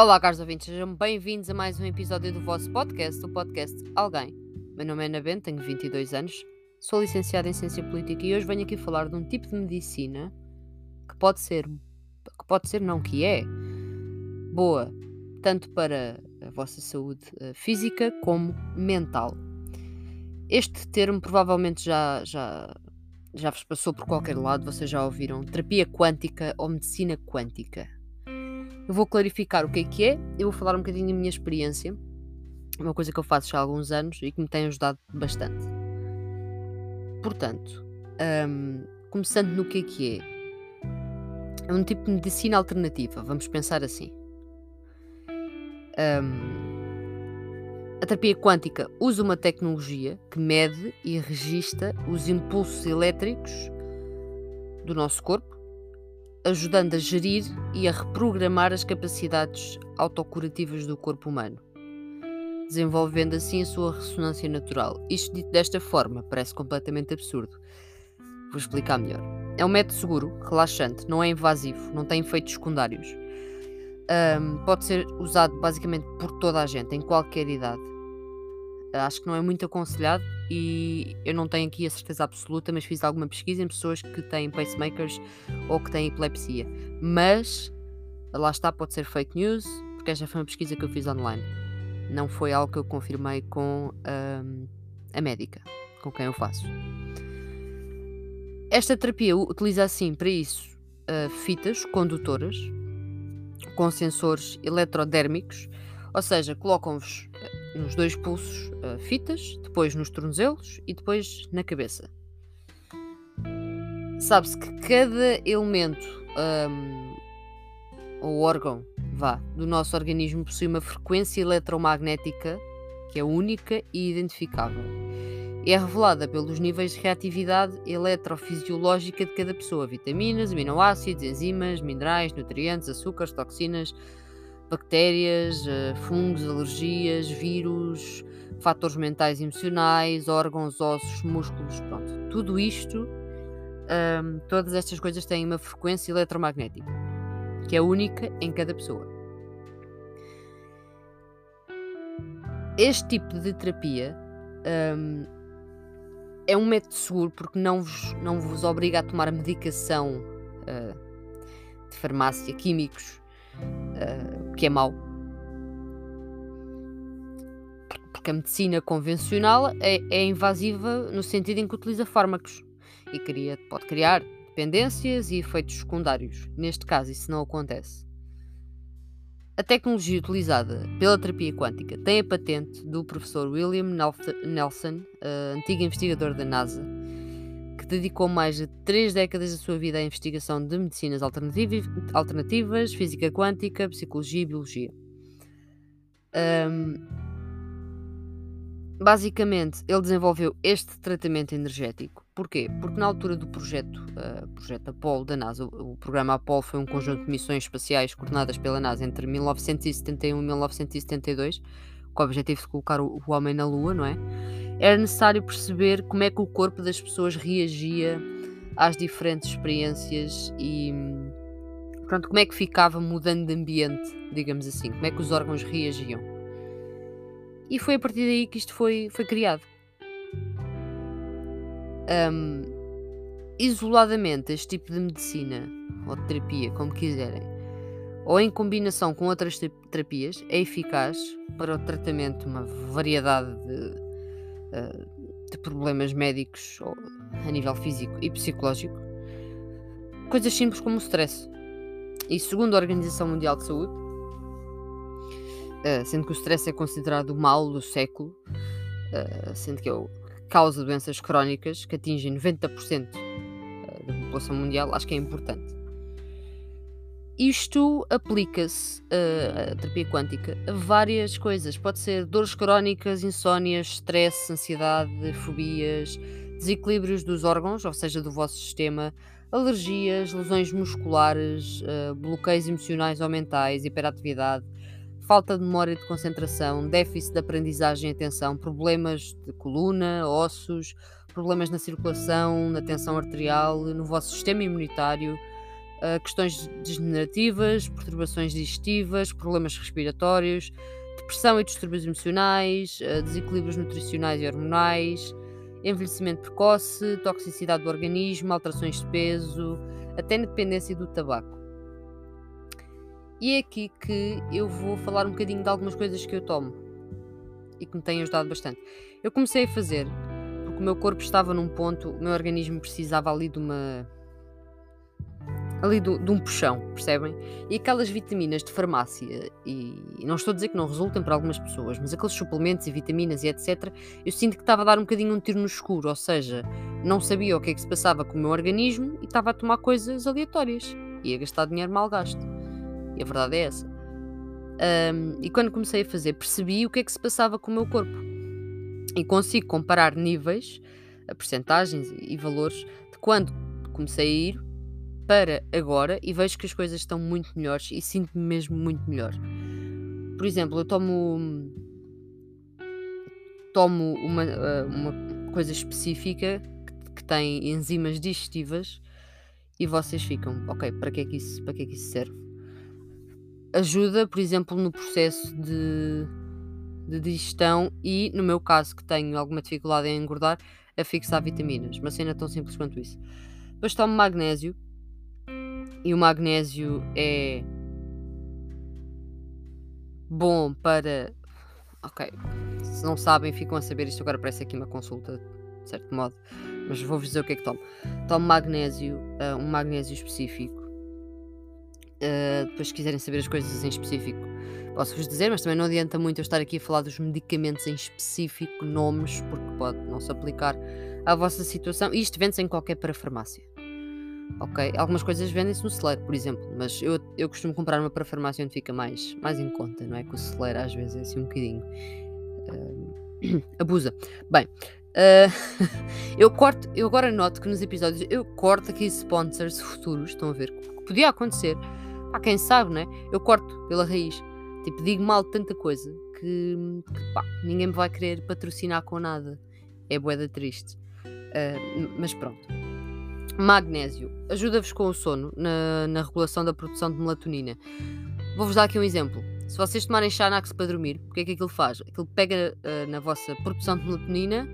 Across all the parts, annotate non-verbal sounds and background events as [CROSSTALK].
Olá, caros ouvintes, sejam bem-vindos a mais um episódio do vosso podcast, o podcast Alguém. Meu nome é Ana Bento, tenho 22 anos, sou licenciada em Ciência Política e hoje venho aqui falar de um tipo de medicina que pode ser, que pode ser não, que é boa tanto para a vossa saúde uh, física como mental. Este termo provavelmente já, já, já vos passou por qualquer lado, vocês já ouviram terapia quântica ou medicina quântica. Eu vou clarificar o que é que é, eu vou falar um bocadinho da minha experiência, uma coisa que eu faço já há alguns anos e que me tem ajudado bastante. Portanto, um, começando no que é que é, é um tipo de medicina alternativa, vamos pensar assim. Um, a terapia quântica usa uma tecnologia que mede e registra os impulsos elétricos do nosso corpo ajudando a gerir e a reprogramar as capacidades autocurativas do corpo humano, desenvolvendo assim a sua ressonância natural. Isto dito desta forma parece completamente absurdo. Vou explicar melhor. É um método seguro, relaxante, não é invasivo, não tem efeitos secundários. Um, pode ser usado basicamente por toda a gente, em qualquer idade. Acho que não é muito aconselhado e eu não tenho aqui a certeza absoluta, mas fiz alguma pesquisa em pessoas que têm pacemakers ou que têm epilepsia. Mas lá está, pode ser fake news, porque esta foi uma pesquisa que eu fiz online. Não foi algo que eu confirmei com um, a médica com quem eu faço. Esta terapia utiliza assim para isso uh, fitas condutoras com sensores eletrodérmicos, ou seja, colocam-vos nos dois pulsos uh, fitas, depois nos tornozelos e depois na cabeça. Sabe-se que cada elemento um, ou órgão vá, do nosso organismo possui uma frequência eletromagnética que é única e identificável. É revelada pelos níveis de reatividade eletrofisiológica de cada pessoa: vitaminas, aminoácidos, enzimas, minerais, nutrientes, açúcares, toxinas, bactérias, eh, fungos, alergias, vírus, fatores mentais e emocionais, órgãos, ossos, músculos, pronto. Tudo isto, um, todas estas coisas têm uma frequência eletromagnética, que é única em cada pessoa. Este tipo de terapia um, é um método seguro porque não vos, não vos obriga a tomar medicação uh, de farmácia, químicos, uh, que é mau. Porque a medicina convencional é, é, invasiva no sentido em que utiliza fármacos e cria, pode criar dependências e efeitos secundários. Neste caso, isso não acontece. A tecnologia utilizada pela terapia quântica tem a patente do professor William Nelson, uh, antigo investigador da NASA, dedicou mais de três décadas da sua vida à investigação de medicinas alternativas, física quântica, psicologia e biologia. Um, basicamente, ele desenvolveu este tratamento energético. Porquê? Porque na altura do projeto, uh, projeto Apollo da NASA, o, programa Apollo foi um conjunto de missões espaciais coordenadas pela NASA entre 1971 e 1972, com o objetivo de colocar o, o homem na Lua, não é? Era necessário perceber como é que o corpo das pessoas reagia às diferentes experiências e pronto, como é que ficava mudando de ambiente, digamos assim, como é que os órgãos reagiam. E foi a partir daí que isto foi, foi criado. Um, isoladamente, este tipo de medicina ou de terapia, como quiserem, ou em combinação com outras terapias, é eficaz para o tratamento de uma variedade de de problemas médicos a nível físico e psicológico. Coisas simples como o stress. E segundo a Organização Mundial de Saúde, uh, sendo que o stress é considerado o mal do século, uh, sendo que é o causa doenças crónicas que atingem 90% da população mundial, acho que é importante. Isto aplica-se, uh, a terapia quântica, a várias coisas. Pode ser dores crónicas, insónias, stress, ansiedade, fobias, desequilíbrios dos órgãos, ou seja, do vosso sistema, alergias, lesões musculares, uh, bloqueios emocionais ou mentais, hiperatividade, falta de memória e de concentração, déficit de aprendizagem e atenção, problemas de coluna, ossos, problemas na circulação, na tensão arterial, no vosso sistema imunitário uh, questões degenerativas, perturbações digestivas, problemas respiratórios, depressão e distúrbios emocionais, uh, desequilíbrios nutricionais e hormonais, envelhecimento precoce, toxicidade do organismo, alterações de peso, até na dependência do tabaco. E é aqui que eu vou falar um bocadinho de algumas coisas que eu tomo e que me têm ajudado bastante. Eu comecei a fazer porque o meu corpo estava num ponto, o meu organismo precisava ali de uma ali do, de um puxão, percebem? E aquelas vitaminas de farmácia, e não estou a dizer que não resultem para algumas pessoas, mas aqueles suplementos e vitaminas e etc., eu sinto que estava a dar um bocadinho um tiro no escuro, ou seja, não sabia o que é que se passava com o meu organismo e estava a tomar coisas aleatórias e a gastar dinheiro mal gasto. E a verdade é essa. Um, e quando comecei a fazer, percebi o que é que se passava com o meu corpo. E consigo comparar níveis, percentagens e valores de quando comecei a ir para agora e vejo que as coisas estão muito melhores e sinto-me mesmo muito melhor. Por exemplo, eu tomo tomo uma, ah, uma coisa específica que tem enzimas digestivas e vocês ficam, ok, para que é que isso, para que é que isso serve? Ajuda, por exemplo, no processo de, de digestão e, no meu caso, que tenho alguma dificuldade em engordar, a fixar vitaminas. Uma cena tão simples quanto isso. Depois tomo magnésio, e o magnésio é bom para. Ok, se não sabem, ficam a saber. Isto agora parece aqui uma consulta, de certo modo, mas vou-vos dizer o que é que tomo. Tomo magnésio, uh, um magnésio específico. Uh, depois, se quiserem saber as coisas em específico, posso-vos dizer, mas também não adianta muito eu estar aqui a falar dos medicamentos em específico, nomes, porque pode não se aplicar à vossa situação. E isto vende-se em qualquer parafarmácia ok? Algumas coisas vendem-se no celeiro, por exemplo, mas eu, eu costumo comprar uma para a farmácia onde fica mais, mais em conta, não é? Que o celeiro às vezes é assim um bocadinho. Uh, [CLEARS THROAT] abusa. Bem, uh, [LAUGHS] eu corto, eu agora noto que nos episódios eu corto aqui sponsors futuros, estão a ver? Que podia acontecer. Há quem sabe, não é? Eu corto pela raiz. Tipo, digo mal de tanta coisa que, que pá, ninguém me vai querer patrocinar com nada. É boeda triste. Uh, mas pronto. Magnésio ajuda-vos com o sono na, na, regulação da produção de melatonina. Vou-vos dar aqui um exemplo. Se vocês tomarem Xanax para dormir, o que é que aquilo faz? Aquilo pega uh, na vossa produção de melatonina,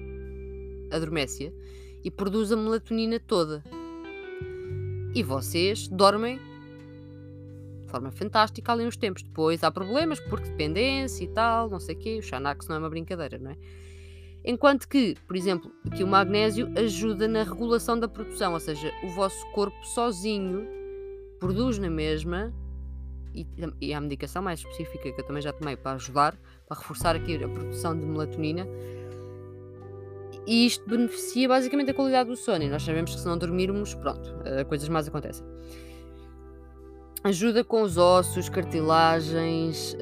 adormece e produz a melatonina toda. E vocês dormem de forma fantástica ali uns tempos. Depois há problemas porque dependência e tal, não sei o quê. O Xanax não é uma brincadeira, não é? Enquanto que, por exemplo, aqui o magnésio ajuda na regulação da produção, ou seja, o vosso corpo sozinho produz na mesma e, e a medicação mais específica que eu também já tomei para ajudar, para reforçar aqui a produção de melatonina. E isto beneficia basicamente a qualidade do sono. E nós sabemos que se não dormirmos, pronto, eh, coisas mais acontecem. Ajuda com os ossos, cartilagens,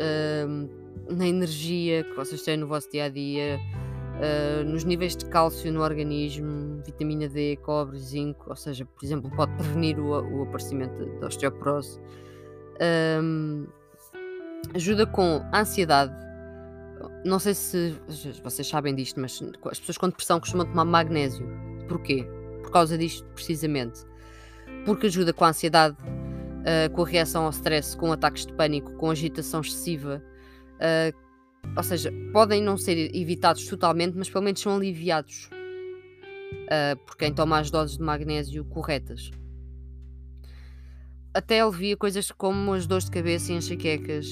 hum, na energia que vocês têm no vosso dia a dia uh, nos níveis de cálcio no organismo, vitamina D, cobre, zinco, ou seja, por exemplo, pode [LAUGHS] prevenir o, o aparecimento da osteoporose. Um, ajuda com a ansiedade. Não sei se vocês sabem disto, mas as pessoas com depressão costumam tomar magnésio. Porquê? Por causa disto, precisamente. Porque ajuda com a ansiedade, uh, com a reação ao stress, com ataques de pânico, com agitação excessiva, uh, ou seja, podem não ser evitados totalmente, mas pelo menos são aliviados uh, por quem toma as doses de magnésio corretas. Até alivia coisas como as dores de cabeça e enxaquecas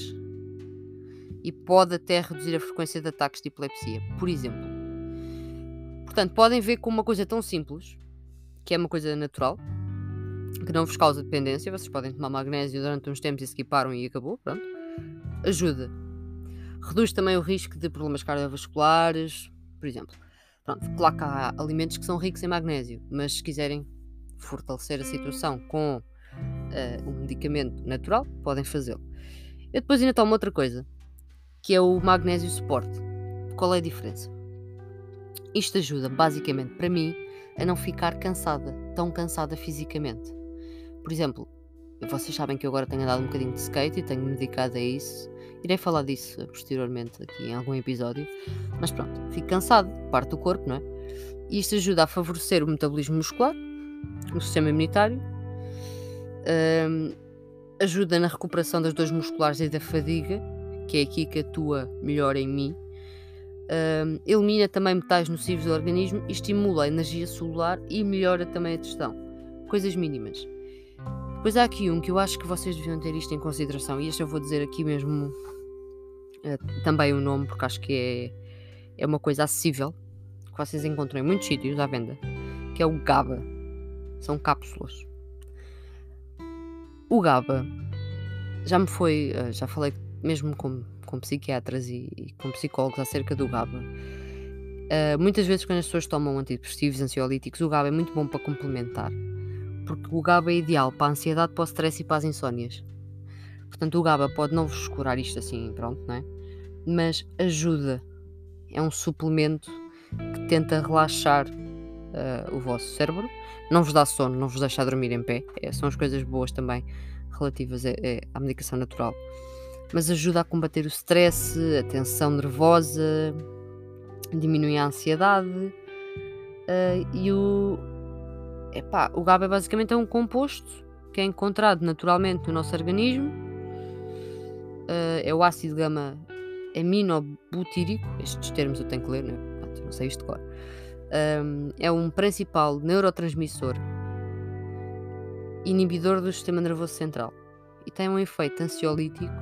e pode até reduzir a frequência de ataques de epilepsia, por exemplo. Portanto, podem ver como uma coisa tão simples, que é uma coisa natural, que não vos causa dependência, vocês podem tomar magnésio durante uns tempos e se equiparam e acabou, pronto. Ajuda Reduz também o risco de problemas cardiovasculares, por exemplo. Pronto, claro que há alimentos que são ricos em magnésio, mas se quiserem fortalecer a situação com uh, um medicamento natural, podem fazê-lo. Eu depois ainda tomo outra coisa, que é o magnésio suporte. Qual é a diferença? Isto ajuda, basicamente, para mim, a não ficar cansada, tão cansada fisicamente. Por exemplo, vocês sabem que eu agora tenho andado um bocadinho de skate e tenho-me dedicado a isso Irei falar disso posteriormente aqui em algum episódio. Mas pronto, fico cansado, parte do corpo, não é? E isto ajuda a favorecer o metabolismo muscular, o sistema imunitário Um, ajuda na recuperação das dores musculares e da fadiga, que é aqui que atua melhor em mim. Um, elimina também metais nocivos do organismo estimula a energia celular e melhora também a digestão. Coisas mínimas. Depois há aqui um que eu acho que vocês deviam ter isto em consideração, e este eu vou dizer aqui mesmo uh, também o nome, porque acho que é, é uma coisa acessível, que vocês encontram em muitos sítios à venda, que é o GABA. São cápsulas. O GABA já me foi, uh, já falei mesmo com com psiquiatras e, e com psicólogos acerca do GABA. Uh, muitas vezes, quando as pessoas tomam antidepressivos, ansiolíticos, o GABA é muito bom para complementar, porque o GABA é ideal para a ansiedade, para o stress e para as insónias. Portanto, o GABA pode não vos curar isto assim, pronto, não é? Mas ajuda. É um suplemento que tenta relaxar uh, o vosso cérebro, não vos dá sono, não vos deixa dormir em pé. É, são as coisas boas também relativas a, a, à medicação natural mas ajuda a combater o stress, a tensão nervosa, diminui a ansiedade. Uh, e o, epá, o GABA é basicamente é um composto que é encontrado naturalmente no nosso organismo. Uh, é o ácido gama aminobutírico. Estes termos eu tenho que ler, não, é? não sei isto cor. Um, é um principal neurotransmissor inibidor do sistema nervoso central e tem um efeito ansiolítico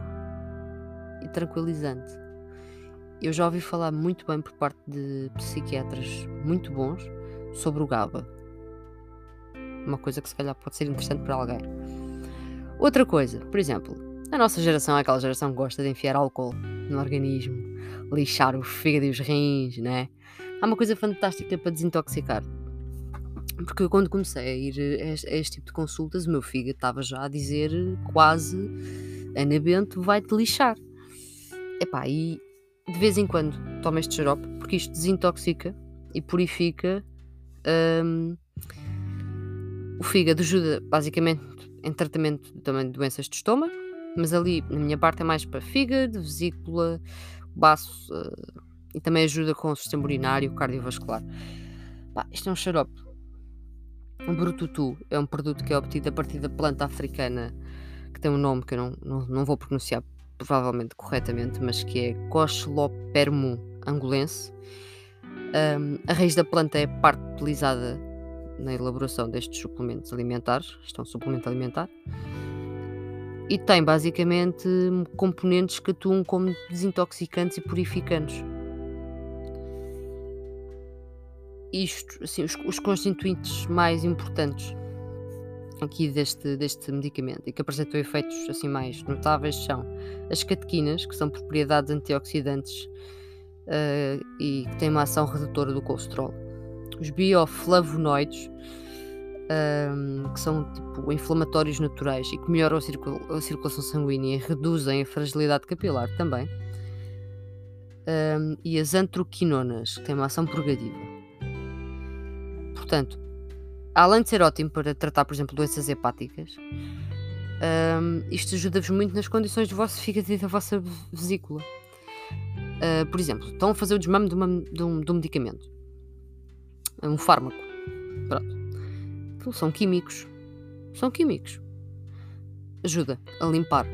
e tranquilizante. Eu já ouvi falar muito bem por parte de psiquiatras muito bons sobre o GABA. Uma coisa que se calhar pode ser interessante para alguém. Outra coisa, por exemplo, a nossa geração é aquela geração que gosta de enfiar álcool no organismo, lixar o fígado e os rins, né? Há uma coisa fantástica para desintoxicar. Porque quando comecei a ir a este, tipo de consultas, o meu fígado estava já a dizer quase: Ana Bento vai-te lixar. Epá, e de vez em quando tomo este xarope porque isto desintoxica e purifica um, o fígado. Ajuda basicamente em tratamento também de doenças de estômago, mas ali na minha parte é mais para fígado, vesícula, baço uh, e também ajuda com o sistema urinário cardiovascular. Pá, isto é um xarope. Um brututu é um produto que é obtido a partir da planta africana que tem um nome que eu não, não, não vou pronunciar provavelmente corretamente, mas que é Cochlopermo angolense. Um, a raiz da planta é parte utilizada na elaboração destes suplementos alimentares. Isto é um suplemento alimentar. E tem basicamente componentes que atuam como desintoxicantes e purificantes. Isto, assim, os, os constituintes mais importantes aqui deste, deste medicamento e que apresentam efeitos assim mais notáveis são as catequinas, que são propriedades antioxidantes uh, e que têm uma ação redutora do colesterol. Os bioflavonoides, um, que são tipo inflamatórios naturais e que melhoram a, a circulação sanguínea e reduzem a fragilidade capilar também. Um, e as antroquinonas, que têm uma ação purgativa. Portanto, além de ser ótimo para tratar, por exemplo, doenças hepáticas, um, isto ajuda-vos muito nas condições do vosso fígado e da vossa vesícula. Uh, por exemplo, estão a fazer o desmame de, uma, de, um, de um medicamento, um fármaco. Pronto. Então, são químicos. São químicos. Ajuda a limpar.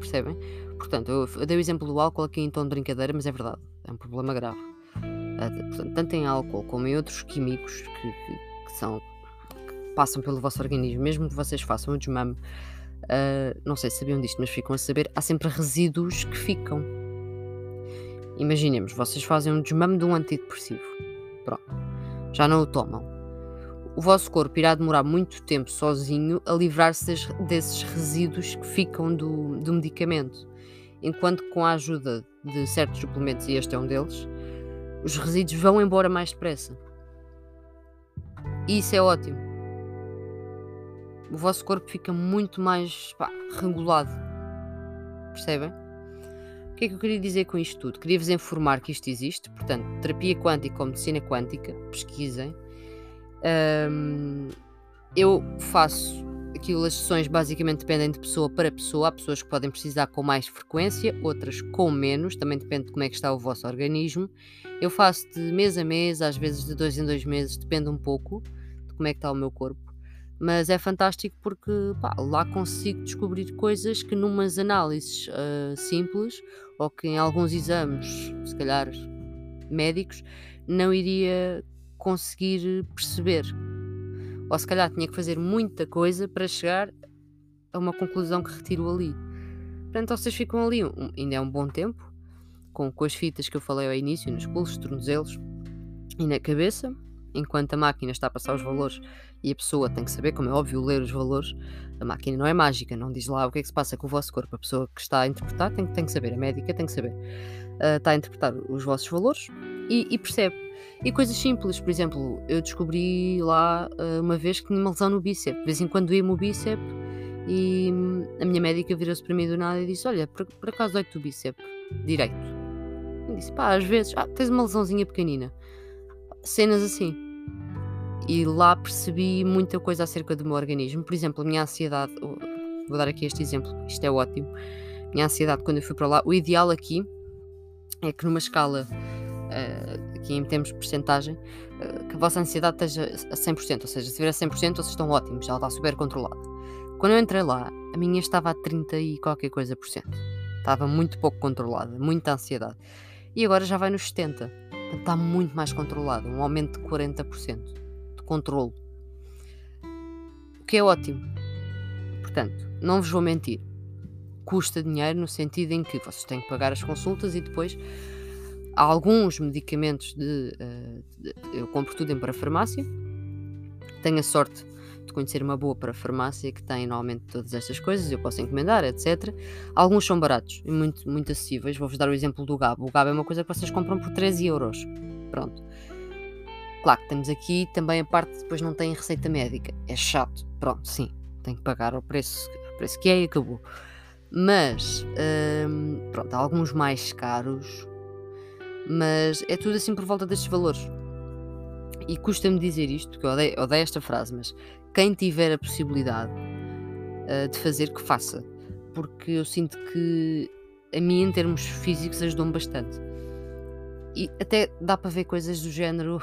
Percebem? Portanto, eu, dei o exemplo do álcool aqui em tom de brincadeira, mas é verdade. É um problema grave. Uh, portanto, tanto em álcool como em outros químicos que, que, que são passam pelo vosso organismo, mesmo que vocês façam o desmame, uh, não sei se sabiam disto, mas ficam a saber, há sempre resíduos que ficam. Imaginemos, vocês fazem um desmame de um antidepressivo. Pronto, já não o tomam. O vosso corpo irá demorar muito tempo sozinho a livrar-se desses resíduos que ficam do, do medicamento. Enquanto com a ajuda de certos suplementos, e este é um deles, os resíduos vão embora mais depressa. E isso é ótimo o vosso corpo fica muito mais pá, regulado. Percebem? O que é que eu queria dizer com isto tudo? Queria-vos informar que isto existe, portanto, terapia quântica ou medicina quântica, pesquisem. Um, eu faço aquilo, as sessões basicamente dependem de pessoa para pessoa. Há pessoas que podem precisar com mais frequência, outras com menos, também depende de como é que está o vosso organismo. Eu faço de mês a mês, às vezes de dois em dois meses, depende um pouco de como é que está o meu corpo. Mas é fantástico porque pá, lá consigo descobrir coisas que numas análises uh, simples ou que em alguns exames, se calhar médicos, não iria conseguir perceber. Ou se calhar tinha que fazer muita coisa para chegar a uma conclusão que retiro ali. Portanto, vocês ficam ali, um, ainda é um bom tempo, com, com as fitas que eu falei ao início, nos pulsos, tornozelos e na cabeça, enquanto a máquina está a passar os valores e a pessoa tem que saber, como é óbvio, ler os valores, a máquina não é mágica, não diz lá o que é que se passa com o vosso corpo. A pessoa que está a interpretar tem, tem que saber, a médica tem que saber. Uh, está a interpretar os vossos valores e, e, percebe. E coisas simples, por exemplo, eu descobri lá uh, uma vez que tinha uma lesão no bíceps. De vez em quando doía-me o bíceps e hum, a minha médica virou-se para mim do nada e disse: Olha, por, por acaso dói-te o bíceps direito? Eu disse: Pá, às vezes, ah, tens uma lesãozinha pequenina. Cenas assim e lá percebi muita coisa acerca do meu organismo. Por exemplo, a minha ansiedade, vou dar aqui este exemplo, isto é ótimo. A minha ansiedade quando eu fui para lá, o ideal aqui é que numa escala, uh, aqui em termos de porcentagem, uh, que a vossa ansiedade esteja a 100%, ou seja, se tiver a 100% vocês estão ótimos, ela está super controlada. Quando eu entrei lá, a minha estava a 30 e qualquer coisa por cento. Estava muito pouco controlada, muita ansiedade. E agora já vai nos 70. Portanto, está muito mais controlada, um aumento de 40% controle. O que é ótimo. Portanto, não vos vou mentir. Custa dinheiro no sentido em que vocês têm que pagar as consultas e depois há alguns medicamentos de, uh, de eu compro tudo em para farmácia. Tenho a sorte de conhecer uma boa para farmácia que tem normalmente todas estas coisas, eu posso encomendar, etc. Alguns são baratos e muito, muito acessíveis. Vou-vos dar o exemplo do Gabo. O Gabo é uma coisa que vocês compram por 13 euros. Pronto. Claro que temos aqui também a parte que depois não tem receita médica. É chato. Pronto, sim. Tem que pagar o preço, o preço que é e acabou. Mas, hum, pronto, há alguns mais caros. Mas é tudo assim por volta destes valores. E custa-me dizer isto, porque eu odeio, odeio, esta frase, mas quem tiver a possibilidade uh, de fazer, que faça. Porque eu sinto que a mim, em termos físicos, ajudou-me bastante. E até dá para ver coisas do género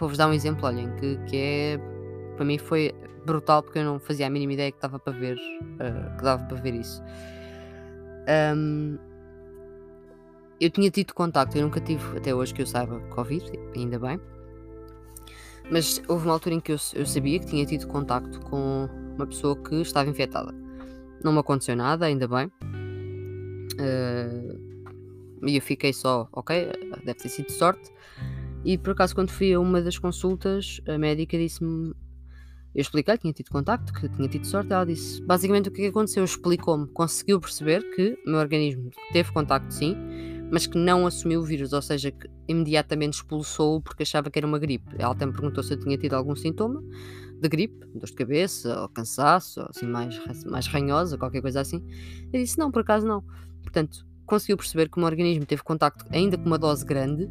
Vou-vos dar um exemplo, olhem, que, que é. Para mim foi brutal porque eu não fazia a mínima ideia que dava para ver, uh, que dava para ver isso. Um, eu tinha tido contacto, eu nunca tive, até hoje que eu saiba, Covid, ainda bem. Mas houve uma altura em que eu, eu sabia que tinha tido contacto com uma pessoa que estava infectada. Não me aconteceu nada, ainda bem. Uh, e eu fiquei só, ok, deve ter sido sorte. E por acaso, quando fui a uma das consultas, a médica disse-me. Eu expliquei que tinha tido contacto, que tinha tido sorte. Ela disse basicamente o que, é que aconteceu. Explicou-me, conseguiu perceber que o meu organismo teve contacto sim, mas que não assumiu o vírus, ou seja, que imediatamente expulsou porque achava que era uma gripe. Ela me perguntou se eu tinha tido algum sintoma de gripe, dor de cabeça, ou cansaço, ou assim mais, mais ranhosa, qualquer coisa assim. Eu disse não, por acaso não. Portanto, conseguiu perceber que o meu organismo teve contacto ainda com uma dose grande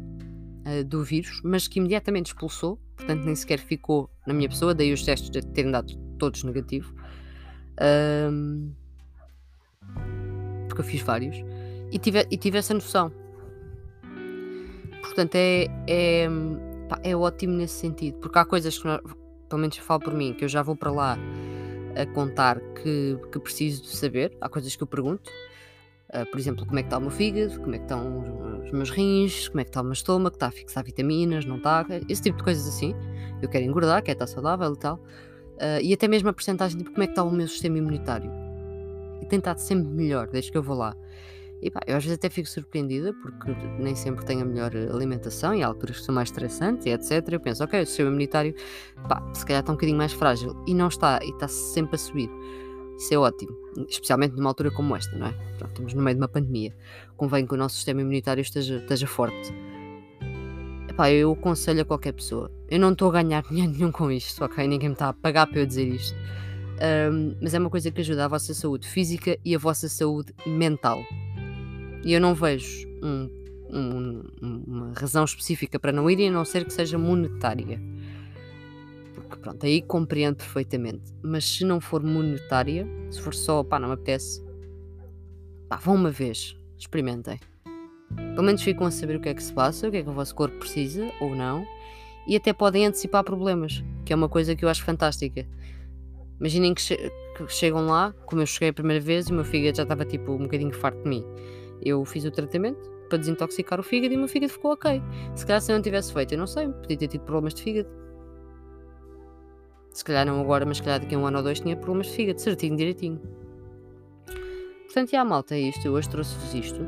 uh, do vírus, mas que imediatamente expulsou, portanto nem sequer ficou na minha pessoa, daí os testes terem dado todos negativo. Um, porque eu fiz vários e tive, e tive essa noção. Portanto, é, é, pá, é ótimo nesse sentido, porque há coisas que, nós, pelo menos falo por mim, que eu já vou para lá a contar que, que preciso de saber, há coisas que eu pergunto, Uh, por exemplo, como é que está o meu fígado, como é que estão os meus rins, como é que está o meu estômago, está a fixar vitaminas, não está, esse tipo de coisas assim. Eu quero engordar, quero estar saudável e tal. Uh, e até mesmo a porcentagem de como é que está o meu sistema imunitário. E tem estado sempre melhor desde que eu vou lá. E pá, eu às vezes até fico surpreendida porque nem sempre tenho a melhor alimentação e há alturas que são mais estressantes e etc. Eu penso, ok, o sistema imunitário, pá, se calhar está um bocadinho mais frágil. E não está, e está sempre a subir. Isso é ótimo, especialmente numa altura como esta, não é? Pronto, estamos no meio de uma pandemia. Convém que o nosso sistema imunitário esteja, esteja forte. Epá, eu aconselho a qualquer pessoa. Eu não estou a ganhar [LAUGHS] dinheiro nenhum com isto, ok? Ninguém me está a pagar para eu dizer isto. Um, mas é uma coisa que ajuda a vossa saúde física e a vossa saúde mental. E eu não vejo um, um, uma razão específica para não irem, a não ser que seja monetária pronto, aí compreendo perfeitamente. Mas se não for monetária, se for só, pá, não me apetece, pá, vão uma vez, experimentem. Pelo menos ficam a saber o que é que se passa, o que é que o vosso corpo precisa ou não, e até podem antecipar problemas, que é uma coisa que eu acho fantástica. Imaginem que, che que, chegam lá, como eu cheguei a primeira vez e o meu fígado já estava tipo um bocadinho farto de mim. Eu fiz o tratamento para desintoxicar o fígado e o meu fígado ficou ok. Se calhar se eu não tivesse feito, eu não sei, podia ter tido problemas de fígado. Se calhar não agora, mas se calhar daqui a um ano ou dois tinha problemas de fígado, certinho, direitinho. Portanto, já malta, é isto. Eu hoje trouxe-vos isto.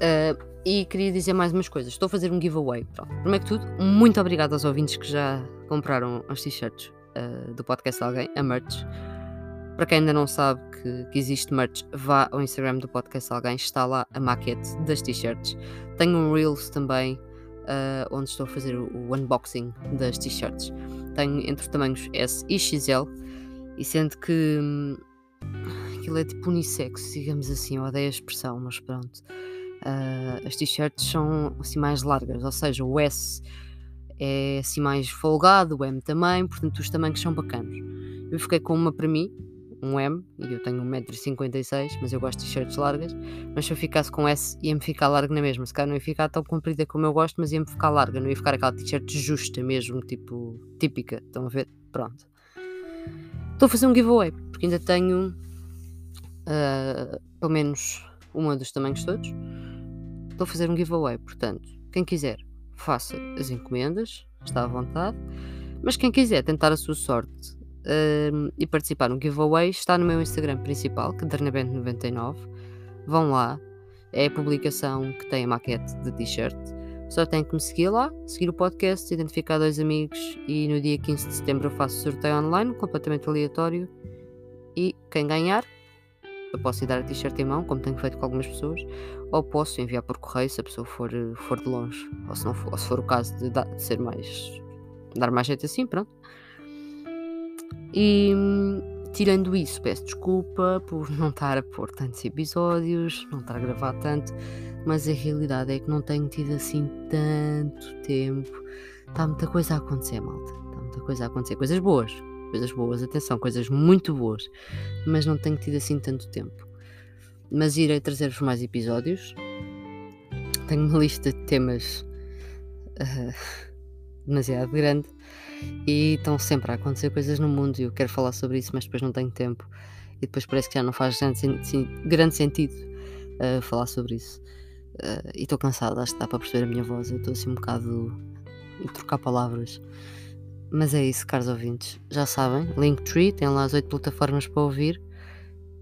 Uh, e queria dizer mais umas coisas. Estou a fazer um giveaway. Pronto. Primeiro que tudo, muito obrigado aos ouvintes que já compraram as t-shirts uh, do podcast de alguém, a merch. Para quem ainda não sabe que, que, existe merch, vá ao Instagram do podcast alguém, está lá a maquete das t-shirts. Tenho um Reels também, uh, onde estou a fazer o, o unboxing das t-shirts. Tenho entre os tamanhos S e XL, e sendo que hum, aquilo é tipo unissex, digamos assim, eu odeio a expressão, mas pronto. Uh, as t-shirts são assim mais largas, ou seja, o S é assim mais folgado, o M também, portanto os tamanhos são bacanos. Eu fiquei com uma para mim, um M, e eu tenho 1,56m, mas eu gosto de t-shirts largas, mas se eu ficasse com S ia-me ficar larga na mesma, se calhar não ia ficar tão comprida como eu gosto, mas ia-me ficar larga, não ia ficar aquela t-shirt justa mesmo, tipo, típica, estão a ver? Pronto. Estou a fazer um giveaway, porque ainda tenho uh, pelo menos uma dos tamanhos todos. Estou a fazer um giveaway, portanto, quem quiser, faça as encomendas, está à vontade. Mas quem quiser tentar a sua sorte e participar no giveaway, está no meu Instagram principal, cadernabento99. Vão lá, é a publicação que tem a maquete de t-shirt. Só tem que me seguir lá, seguir o podcast, identificar dois amigos e no dia 15 de setembro eu faço sorteio online, completamente aleatório. E quem ganhar eu posso ir dar a t-shirt em mão, como tenho feito com algumas pessoas, ou posso enviar por correio se a pessoa for, for de longe, ou se, não for, ou se for o caso de, dar, de ser mais. dar mais jeito assim, pronto. E tirando isso, peço desculpa por [LAUGHS] não estar a pôr tantos episódios, não estar a gravar tanto, mas a realidade é que não tenho tido assim tanto tempo. Está muita coisa a acontecer, malta. Está muita coisa a acontecer. Coisas boas, coisas boas, atenção, coisas muito boas, mas não tenho tido assim tanto tempo. Mas irei trazer-vos mais episódios. Tenho uma lista de temas uh, demasiado grande e estão sempre a acontecer coisas no mundo e eu quero falar sobre isso, mas depois não tenho tempo e depois parece que já não faz grande, grande sentido uh, falar sobre isso. Uh, e estou cansada, acho que dá para perceber a minha voz. Eu estou assim um bocado a trocar palavras. Mas é isso, caros ouvintes. Já sabem, Linktree tem lá as oito plataformas para ouvir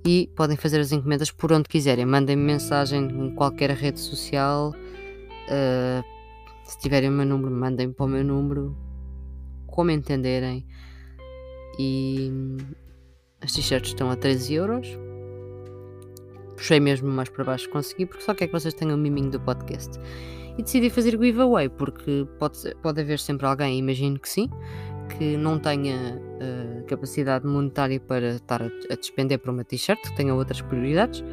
e podem fazer as encomendas por onde quiserem. Mandem-me mensagem em qualquer rede social. Uh, se tiverem o meu número, mandem para o meu número, como entenderem. E as t-shirts estão a 13 euros. Puxei mesmo mais para baixo, consegui, porque só quer que vocês tenham o miminho do podcast e decidi fazer giveaway, porque pode, pode haver sempre alguém, imagino que sim, que não tenha uh, capacidade monetária para estar a, a despender para uma t-shirt, que tenha outras prioridades,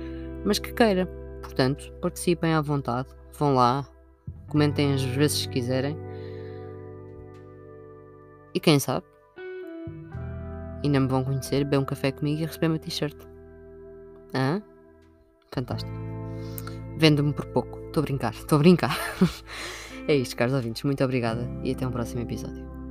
mas que queira. Portanto, participem à vontade, vão lá, comentem as vezes que quiserem. E quem sabe, ainda me vão conhecer, beber um café comigo e receber uma t-shirt. Ah? Fantástico. Vendo-me por pouco. Estou a brincar, estou a brincar. [LAUGHS] é isto, caros ouvintes. Muito obrigada e até um próximo episódio.